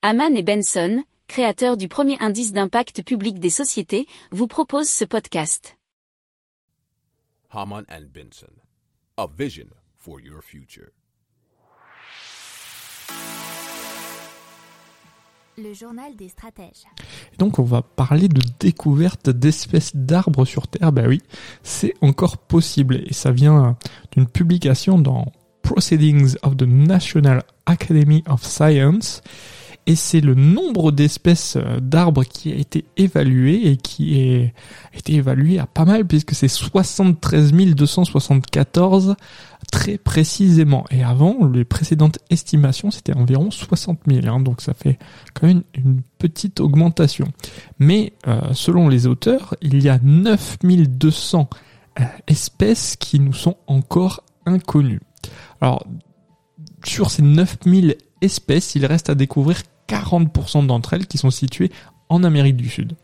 Haman et Benson, créateurs du premier indice d'impact public des sociétés, vous proposent ce podcast. Haman and Benson, a vision for your future. Le journal des stratèges. Donc on va parler de découverte d'espèces d'arbres sur Terre. Ben oui, c'est encore possible et ça vient d'une publication dans Proceedings of the National Academy of Science et c'est le nombre d'espèces euh, d'arbres qui a été évalué et qui est, a été évalué à pas mal puisque c'est 73 274 très précisément. Et avant, les précédentes estimations, c'était environ 60 000, hein, donc ça fait quand même une petite augmentation. Mais euh, selon les auteurs, il y a 9200 euh, espèces qui nous sont encore inconnues. Alors, sur ces 9000 espèces, il reste à découvrir 40% d'entre elles qui sont situées en Amérique du Sud.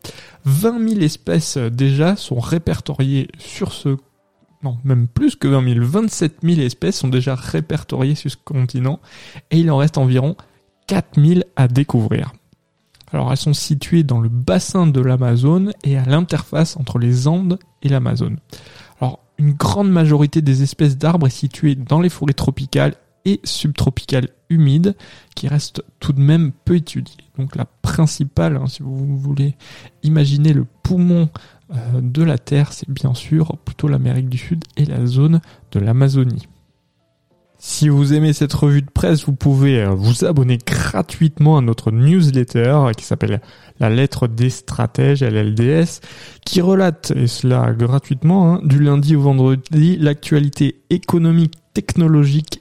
20 000 espèces euh, déjà sont répertoriées sur ce non, même plus que 20 000, 27 000 espèces sont déjà répertoriées sur ce continent et il en reste environ 4 000 à découvrir. Alors elles sont situées dans le bassin de l'Amazone et à l'interface entre les Andes et l'Amazone. Alors une grande majorité des espèces d'arbres est située dans les forêts tropicales et subtropicales humides qui restent tout de même peu étudiées. Donc la principale, hein, si vous voulez imaginer le poumon euh, de la Terre, c'est bien sûr plutôt l'Amérique du Sud et la zone de l'Amazonie. Si vous aimez cette revue de presse, vous pouvez euh, vous abonner gratuitement à notre newsletter qui s'appelle La lettre des stratèges, LLDS, qui relate, et cela gratuitement, hein, du lundi au vendredi, l'actualité économique, technologique